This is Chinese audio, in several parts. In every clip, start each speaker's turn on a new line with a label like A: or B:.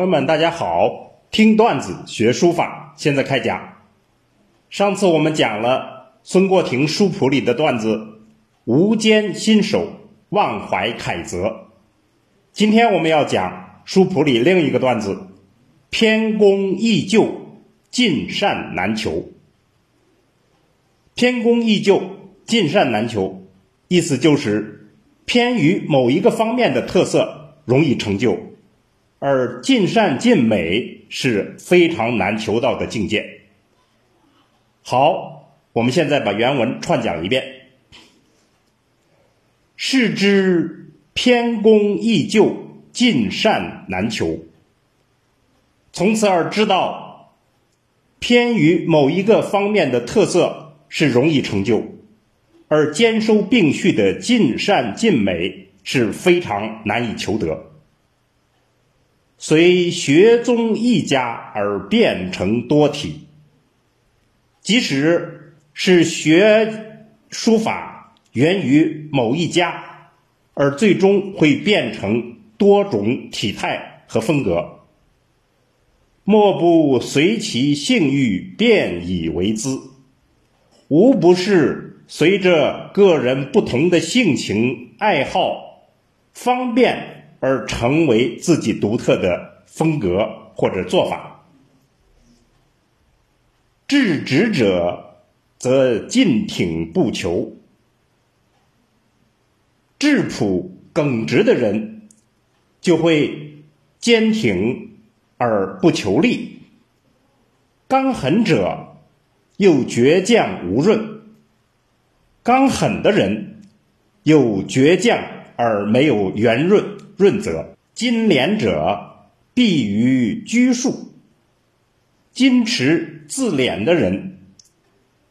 A: 朋友们，大家好！听段子学书法，现在开讲。上次我们讲了孙过庭书谱里的段子“无间新手忘怀楷则”，今天我们要讲书谱里另一个段子“偏功易就，尽善难求”。偏功易就，尽善难求，意思就是偏于某一个方面的特色容易成就。而尽善尽美是非常难求到的境界。好，我们现在把原文串讲一遍。是之偏功易就，尽善难求。从此而知道，偏于某一个方面的特色是容易成就，而兼收并蓄的尽善尽美是非常难以求得。随学宗一家而变成多体，即使是学书法源于某一家，而最终会变成多种体态和风格，莫不随其性欲变以为资，无不是随着个人不同的性情爱好方便。而成为自己独特的风格或者做法。志直者则进挺不求，质朴耿直的人就会坚挺而不求利；刚狠者又倔强无润，刚狠的人又倔强而没有圆润。润泽，金廉者必于拘束；矜持自敛的人，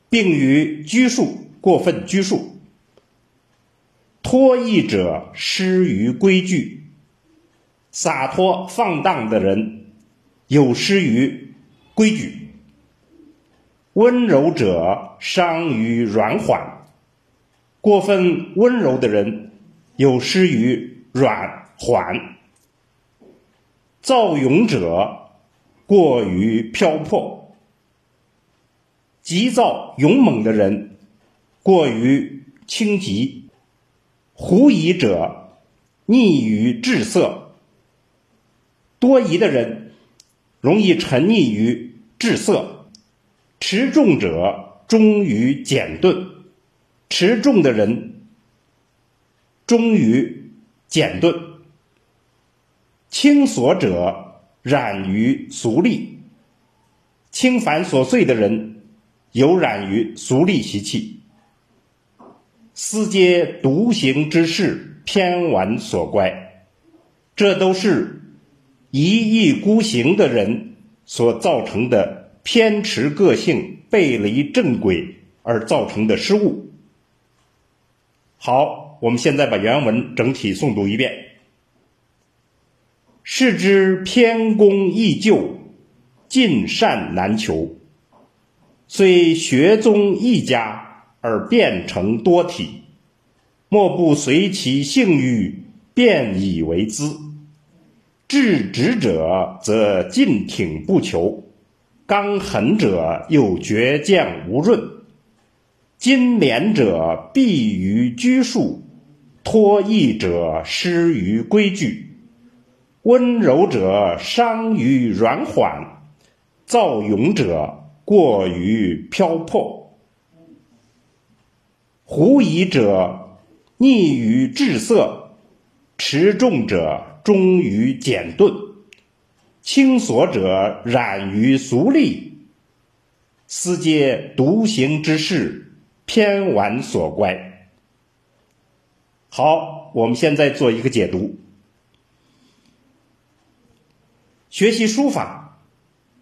A: 并于拘束过分拘束；脱逸者失于规矩；洒脱放荡的人，有失于规矩；温柔者伤于软缓；过分温柔的人，有失于软。缓，造勇者过于漂泊；急躁勇猛的人过于轻急；狐疑者溺于志色；多疑的人容易沉溺于志色；持重者忠于简钝；持重的人忠于简钝。轻琐者染于俗利，轻繁琐碎的人有染于俗利习气，思皆独行之事，偏玩所乖，这都是一意孤行的人所造成的偏持个性、背离正轨而造成的失误。好，我们现在把原文整体诵读一遍。是之偏功易就，尽善难求。虽学宗一家而变成多体，莫不随其性欲变以为资。志直者则进挺不求，刚狠者又倔强无润，金廉者避于拘束，脱逸者失于规矩。温柔者伤于软缓，躁勇者过于飘泊，狐疑者溺于志色，持重者忠于简钝，轻索者染于俗利，思皆独行之事，偏玩所乖。好，我们现在做一个解读。学习书法，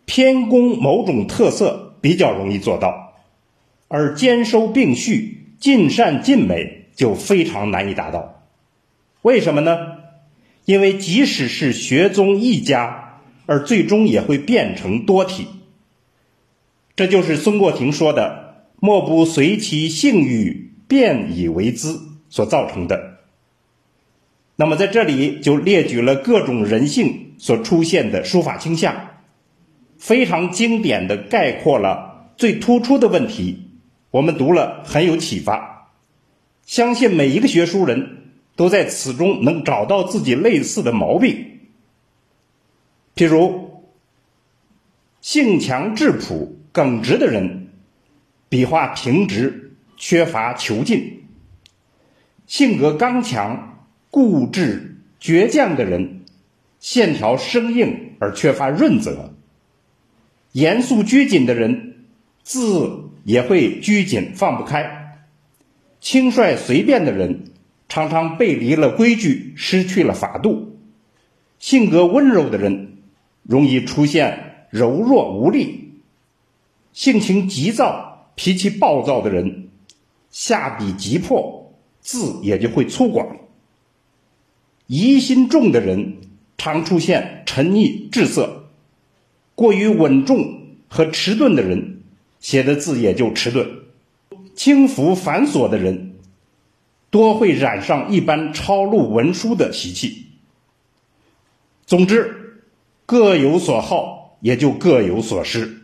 A: 偏攻某种特色比较容易做到，而兼收并蓄、尽善尽美就非常难以达到。为什么呢？因为即使是学宗一家，而最终也会变成多体。这就是孙过庭说的“莫不随其性欲变以为资”所造成的。那么在这里就列举了各种人性。所出现的书法倾向，非常经典的概括了最突出的问题，我们读了很有启发，相信每一个学书人都在此中能找到自己类似的毛病，譬如性强质朴、耿直的人，笔画平直，缺乏遒劲；性格刚强、固执、倔强的人，线条生硬而缺乏润泽；严肃拘谨的人，字也会拘谨放不开；轻率随便的人，常常背离了规矩，失去了法度；性格温柔的人，容易出现柔弱无力。性情急躁、脾气暴躁的人，下笔急迫，字也就会粗犷；疑心重的人，常出现沉溺滞涩；过于稳重和迟钝的人，写的字也就迟钝；轻浮繁琐的人，多会染上一般抄录文书的习气。总之，各有所好，也就各有所失。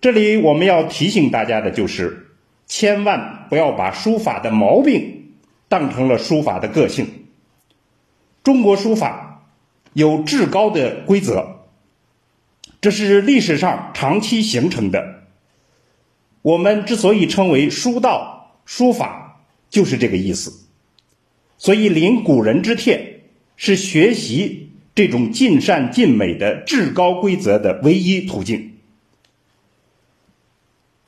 A: 这里我们要提醒大家的就是，千万不要把书法的毛病当成了书法的个性。中国书法有至高的规则，这是历史上长期形成的。我们之所以称为书道书法，就是这个意思。所以临古人之帖，是学习这种尽善尽美的至高规则的唯一途径。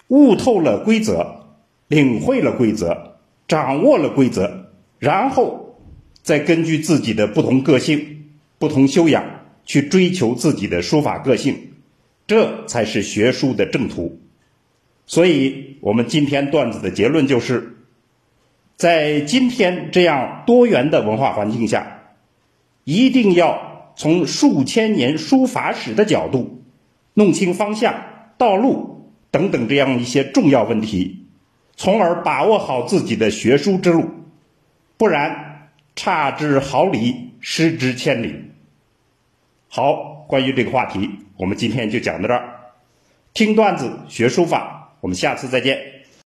A: 悟透了规则，领会了规则，掌握了规则，然后再根据自己的不同个性、不同修养去追求自己的书法个性，这才是学书的正途。所以，我们今天段子的结论就是，在今天这样多元的文化环境下，一定要从数千年书法史的角度弄清方向、道路。等等，这样一些重要问题，从而把握好自己的学书之路，不然差之毫厘，失之千里。好，关于这个话题，我们今天就讲到这儿。听段子学书法，我们下次再见。